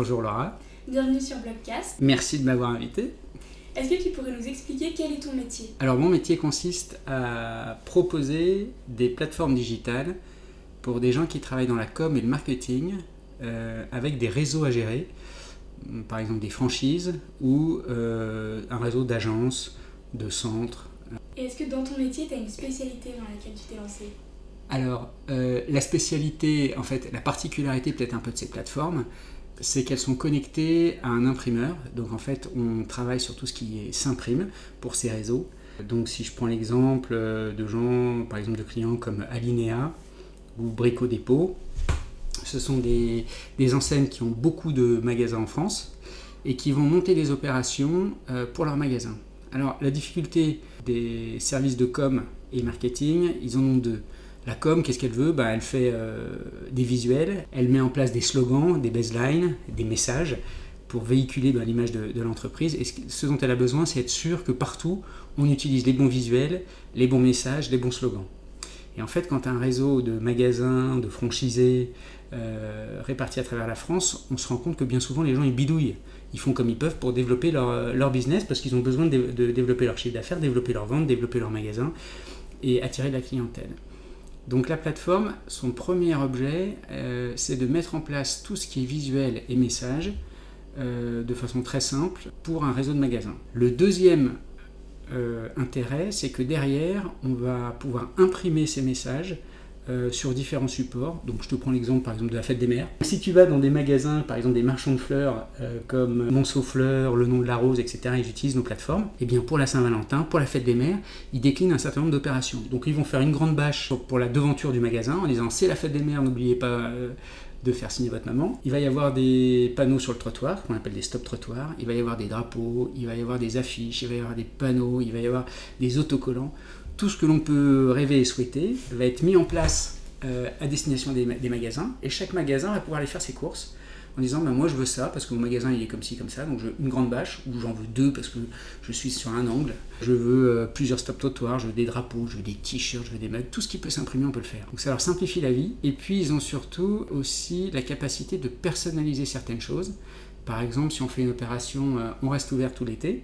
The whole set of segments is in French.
Bonjour Laura. Bienvenue sur Blogcast. Merci de m'avoir invité. Est-ce que tu pourrais nous expliquer quel est ton métier? Alors mon métier consiste à proposer des plateformes digitales pour des gens qui travaillent dans la com et le marketing euh, avec des réseaux à gérer, par exemple des franchises ou euh, un réseau d'agences, de centres. Et est-ce que dans ton métier, tu as une spécialité dans laquelle tu t'es lancé? Alors, euh, la spécialité, en fait, la particularité peut-être un peu de ces plateformes, c'est qu'elles sont connectées à un imprimeur. Donc, en fait, on travaille sur tout ce qui s'imprime pour ces réseaux. Donc, si je prends l'exemple euh, de gens, par exemple, de clients comme Alinea ou Brico Dépôt, ce sont des, des, enseignes qui ont beaucoup de magasins en France et qui vont monter des opérations euh, pour leurs magasins. Alors, la difficulté des services de com et marketing, ils en ont deux. La com, qu'est-ce qu'elle veut? Bah, Elle fait euh, des visuels, elle met en place des slogans, des baselines, des messages pour véhiculer bah, l'image de, l'entreprise. Et ce dont elle a besoin, c'est être sûr que partout, on utilise les bons visuels, les bons messages, les bons slogans. Et en fait, quand un réseau de magasins, de franchisés euh, répartis à travers la France, on se rend compte que bien souvent, les gens, ils bidouillent. Ils font comme ils peuvent pour développer leur, business parce qu'ils ont besoin de, de développer leur chiffre d'affaires, développer leur vente, développer leur magasin et attirer de la clientèle. Donc la plateforme, son premier objet, euh, c'est de mettre en place tout ce qui est visuel et message euh, de façon très simple pour un réseau de magasins. Le deuxième euh, intérêt, c'est que derrière, on va pouvoir imprimer ces messages euh, sur différents supports. Donc je te prends l'exemple par exemple de la fête des mères. Si tu vas dans des magasins, par exemple des marchands de fleurs euh, comme Monceau Fleurs, Le Nom de la Rose, etc., ils utilisent nos plateformes. Et eh bien pour la Saint-Valentin, pour la fête des mères, ils déclinent un certain nombre d'opérations. Donc ils vont faire une grande bâche pour la devanture du magasin en disant c'est la fête des mères, n'oubliez pas euh, de faire signer votre maman. Il va y avoir des panneaux sur le trottoir, qu'on appelle des stop trottoirs. Il va y avoir des drapeaux, il va y avoir des affiches, il va y avoir des panneaux, il va y avoir des autocollants tout ce que l'on peut rêver et souhaiter va être mis en place euh, à destination des, magasins. Et chaque magasin va pouvoir aller faire ses courses en disant ben, moi je veux ça parce que mon magasin il est comme ci comme ça. Donc je veux une grande bâche ou j'en veux deux parce que je suis sur un angle. Je veux euh, plusieurs stop trottoirs je veux des drapeaux je veux des t-shirts je veux des mugs tout ce qui peut s'imprimer on peut le faire. Donc ça leur simplifie la vie. Et puis ils ont surtout aussi la capacité de personnaliser certaines choses. Par exemple si on fait une opération euh, on reste ouvert tout l'été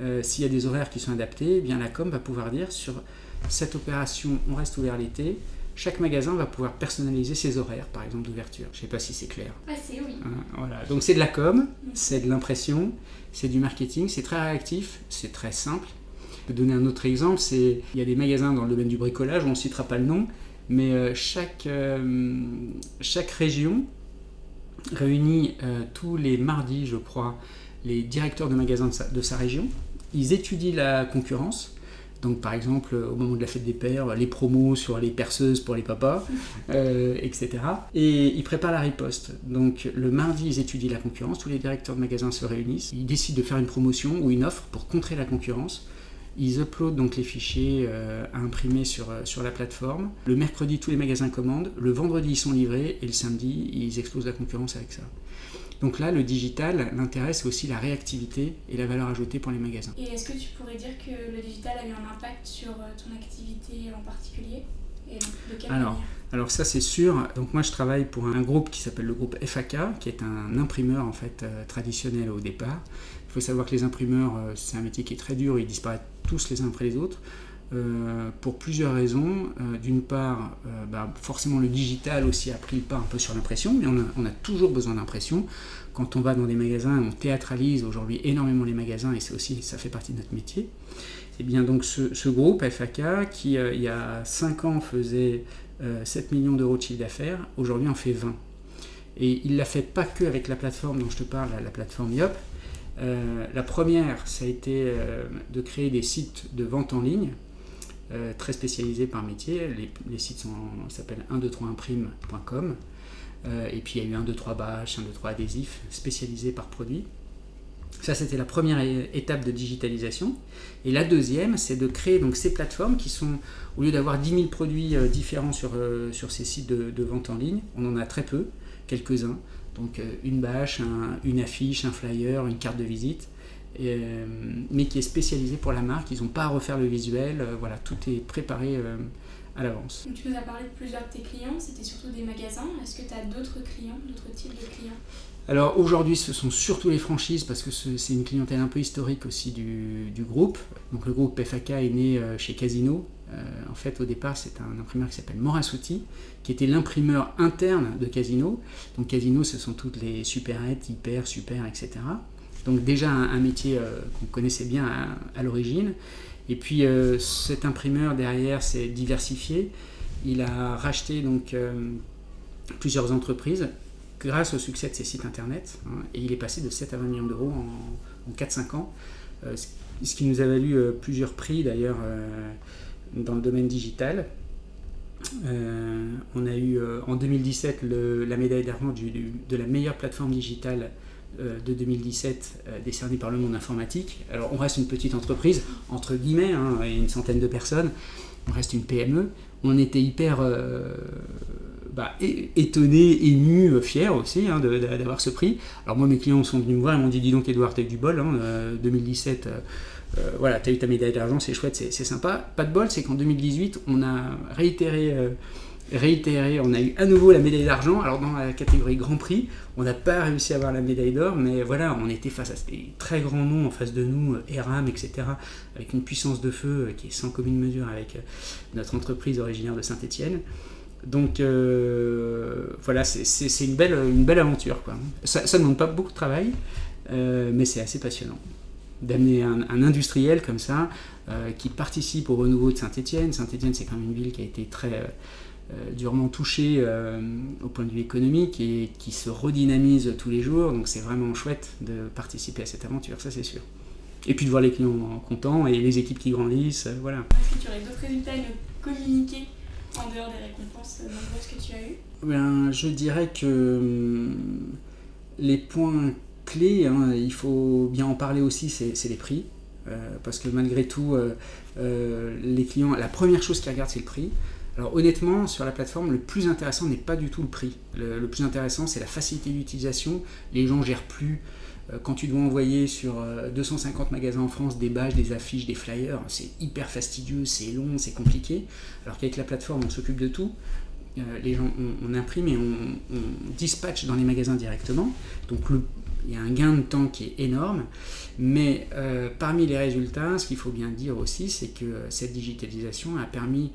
euh, s'il y a des horaires qui sont adaptés, eh bien la com va pouvoir dire sur cette opération, on reste ouvert l'été. Chaque magasin va pouvoir personnaliser ses horaires, par exemple d'ouverture. Je ne sais pas si c'est clair. Ah, c'est oui. Hein, voilà. Donc c'est de la com, c'est de l'impression, c'est du marketing, c'est très réactif, c'est très simple. Je peux donner un autre exemple, c'est il y a des magasins dans le domaine du bricolage, on ne citera pas le nom, mais euh, chaque, euh, chaque région réunit tous les mardis, je crois, les directeurs de magasins de sa, région. Ils étudient la concurrence. Donc, par exemple, au moment de la fête des pères, les promos sur les perceuses pour les papas, euh, etc. Et ils préparent la riposte. Donc, le mardi, ils étudient la concurrence. Tous les directeurs de magasins se réunissent. Ils décident de faire une promotion ou une offre pour contrer la concurrence. Ils uploadent donc les fichiers euh, à imprimer sur, euh, sur la plateforme. Le mercredi, tous les magasins commandent. Le vendredi, ils sont livrés. Et le samedi, ils explosent la concurrence avec ça. Donc là, le digital, l'intérêt, c'est aussi la réactivité et la valeur ajoutée pour les magasins. Et est-ce que tu pourrais dire que le digital a eu un impact sur euh, ton activité en particulier et de quelle alors, alors ça c'est sûr. Donc moi je travaille pour un groupe qui s'appelle le groupe FAK, qui est un imprimeur en fait euh, traditionnel au départ. Il faut savoir que les imprimeurs, euh, c'est un métier qui est très dur, ils disparaissent tous les uns après les autres. Euh, pour plusieurs raisons. Euh, d'une part, euh, bah, forcément le digital aussi a pris le pas un peu sur l'impression, mais on a, toujours besoin d'impression. Quand on va dans des magasins, on théâtralise aujourd'hui énormément les magasins et aussi, ça fait partie de notre métier. Et eh bien donc ce, groupe FAK qui il y a 5 ans faisait 7 millions d'euros de chiffre d'affaires, aujourd'hui en fait 20. Et il ne l'a fait pas que avec la plateforme dont je te parle, la plateforme YOP. la première, ça a été de créer des sites de vente en ligne euh, très spécialisés par métier. Les, sites s'appellent 123imprime.com. Euh, et puis il y a eu 1, 2, 3 bâches, 1, 2, 3 adhésifs spécialisés par produit. Ça, c'était la première étape de digitalisation. Et la deuxième, c'est de créer donc ces plateformes qui sont, au lieu d'avoir 10 000 produits euh, différents sur, sur ces sites de, vente en ligne, on en a très peu, quelques-uns. Donc une bâche, une affiche, un flyer, une carte de visite. Euh, mais qui est spécialisé pour la marque. Ils n'ont pas à refaire le visuel. Euh, voilà, tout est préparé euh, à l'avance. Tu nous as parlé de plusieurs de tes clients, c'était surtout des magasins. Est-ce que tu as d'autres clients, d'autres types de clients? Alors aujourd'hui, ce sont surtout les franchises parce que c'est une clientèle un peu historique aussi du, groupe. Donc le groupe FAK est né chez Casino. En fait, au départ, c'est un imprimeur qui s'appelle Morasuti, qui était l'imprimeur interne de Casino. Donc Casino, ce sont toutes les supérettes, hyper, super, etc. Donc déjà un, métier euh, qu'on connaissait bien à, l'origine. Et puis cet imprimeur derrière s'est diversifié. Il a racheté donc plusieurs entreprises grâce au succès de ses sites internet. Hein, et il est passé de 7 à 20 millions d'euros en, 4-5 ans, euh, ce qui nous a valu euh, plusieurs prix d'ailleurs euh, dans le domaine digital. on a eu en 2017 la médaille d'argent de la meilleure plateforme digitale de 2017 décernée par le monde informatique. Alors on reste une petite entreprise, entre guillemets, hein, et une centaine de personnes, on reste une PME. On était hyper bah, étonné, ému, euh, fier aussi hein, d'avoir ce prix. Alors moi, mes clients sont venus me voir et m'ont dit, dis donc Edouard, t'as eu du bol, 2017, hein, euh, euh, voilà, t'as eu ta médaille d'argent, c'est chouette, c'est sympa. Pas de bol, c'est qu'en 2018, on a réitéré, réitéré, on a eu à nouveau la médaille d'argent. Alors dans la catégorie Grand Prix, on n'a pas réussi à avoir la médaille d'or, mais voilà, on était face à des très grands noms en face de nous, ERAM, etc., avec une puissance de feu qui est sans commune mesure avec notre entreprise originaire de Saint-Étienne. Donc euh, voilà, c'est une belle, une belle aventure. Quoi. Ça ne demande pas beaucoup de travail, euh, mais c'est assez passionnant d'amener un, industriel comme ça euh, qui participe au renouveau de Saint-Étienne. Saint-Étienne, c'est quand même une ville qui a été très durement touchée au point de vue économique et qui se redynamise tous les jours. Donc c'est vraiment chouette de participer à cette aventure, ça c'est sûr. Et puis de voir les clients contents et les équipes qui grandissent, voilà. Est-ce que tu aurais d'autres résultats à nous communiquer en dehors des récompenses nombreuses que tu as eues? Ben, Je dirais que hum, les points clés, hein, il faut bien en parler aussi, c'est les prix. Euh, parce que malgré tout, euh, euh, les clients, la première chose qu'ils regardent, c'est le prix. Alors honnêtement, sur la plateforme, le plus intéressant n'est pas du tout le prix. Le, plus intéressant, c'est la facilité d'utilisation. Les gens gèrent plus euh, quand tu dois envoyer sur 250 euh, magasins en France des badges, des affiches, des flyers, c'est hyper fastidieux, c'est long, c'est compliqué. Alors qu'avec la plateforme, on s'occupe de tout. Euh, les gens, on, imprime et on, dispatche dans les magasins directement. Donc il y a un gain de temps qui est énorme. Mais parmi les résultats, ce qu'il faut bien dire aussi, c'est que cette digitalisation a permis,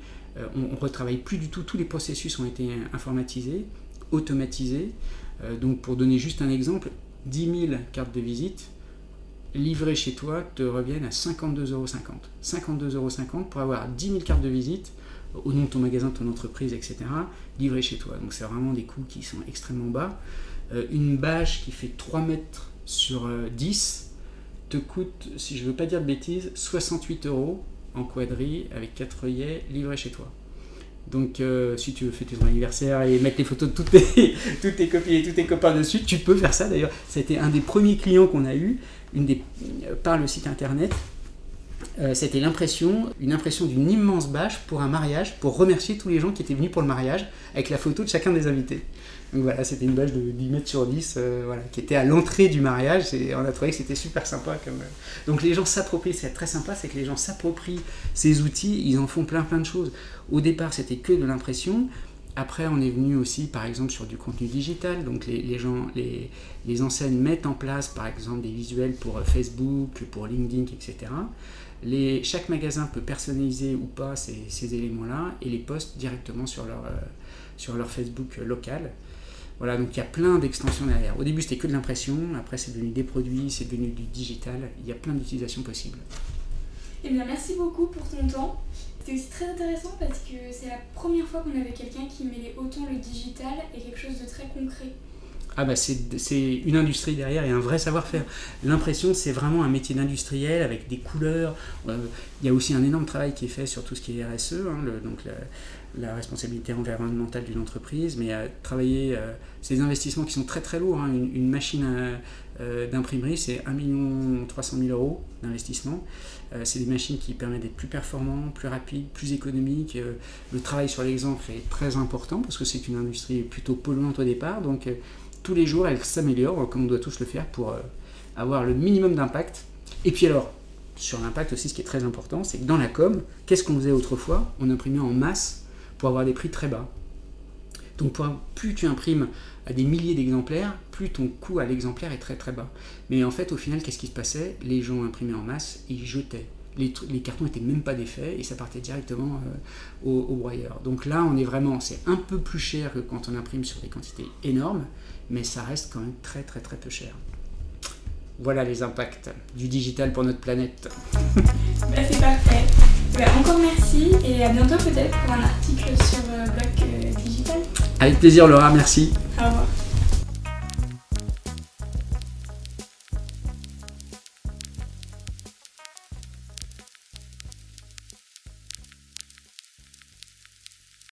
on ne retravaille plus du tout, tous les processus ont été informatisés, automatisés. donc pour donner juste un exemple, 10 000 cartes de visite livrées chez toi te reviennent à 52,50 euros. 52,50 euros pour avoir 10 000 cartes de visite au nom de ton magasin, de ton entreprise, etc., livrées chez toi. Donc c'est vraiment des coûts qui sont extrêmement bas. Euh, une bâche qui fait 3 mètres sur 10 euh, te coûte, si je ne veux pas dire de bêtises, 68 euros en quadrille avec 4 œillets livrés chez toi. Donc, euh, si tu veux fêter ton anniversaire et mettre les photos de toutes tes, toutes tes copines et tous tes copains dessus, tu peux faire ça. D'ailleurs, c'était un des premiers clients qu'on a eu par le site internet. Euh, c'était l'impression, une impression d'une immense bâche pour un mariage, pour remercier tous les gens qui étaient venus pour le mariage, avec la photo de chacun des invités. Donc voilà, c'était une bâche de 10 mètres sur 10, euh, voilà, qui était à l'entrée du mariage, et on a trouvé que c'était super sympa. Comme, euh. Donc les gens s'approprient, c'est très sympa, c'est que les gens s'approprient ces outils, ils en font plein plein de choses. Au départ, c'était que de l'impression. Après, on est venu aussi, par exemple, sur du contenu digital. Donc, les, gens, les, les, enseignes mettent en place, par exemple, des visuels pour Facebook, pour LinkedIn, etc. Chaque magasin peut personnaliser ou pas ces, éléments-là et les poste directement sur leur, euh, sur leur Facebook local. Voilà, donc il y a plein d'extensions derrière. Au début, c'était que de l'impression, après, c'est devenu des produits, c'est devenu du digital. Il y a plein d'utilisations possibles. Eh bien, merci beaucoup pour ton temps. C'était aussi très intéressant parce que c'est la première fois qu'on avait quelqu'un qui mêlait autant le digital et quelque chose de très concret ah bah c'est une industrie derrière et un vrai savoir-faire. L'impression, c'est vraiment un métier d'industriel avec des couleurs. Euh, il y a aussi un énorme travail qui est fait sur tout ce qui est RSE, hein, donc la, responsabilité environnementale d'une entreprise, mais à travailler euh, ces investissements qui sont très très lourds. Hein. une, machine euh, d'imprimerie, c'est 1 300 000 euros d'investissement. c'est des machines qui permettent d'être plus performants, plus rapides, plus économiques. le travail sur l'exemple est très important parce que c'est une industrie plutôt polluante au départ. Donc tous les jours, elle s'améliore, comme on doit tous le faire, pour euh, avoir le minimum d'impact. Et puis alors, sur l'impact aussi, ce qui est très important, c'est que dans la com, qu'est-ce qu'on faisait autrefois? On imprimait en masse pour avoir des prix très bas. Donc plus tu imprimes à des milliers d'exemplaires, plus ton coût à l'exemplaire est très très bas. Mais en fait, au final, qu'est-ce qui se passait? Les gens imprimaient en masse, ils jetaient. Les, les cartons n'étaient même pas défaits et ça partait directement euh, au, au, broyeur. Donc là, on est vraiment, c'est un peu plus cher que quand on imprime sur des quantités énormes, mais ça reste quand même très très très peu cher. Voilà les impacts du digital pour notre planète. bah, c'est parfait. Bah, encore merci et à bientôt peut-être pour un article sur euh, Bloc euh, Digital. Avec plaisir Laura, merci.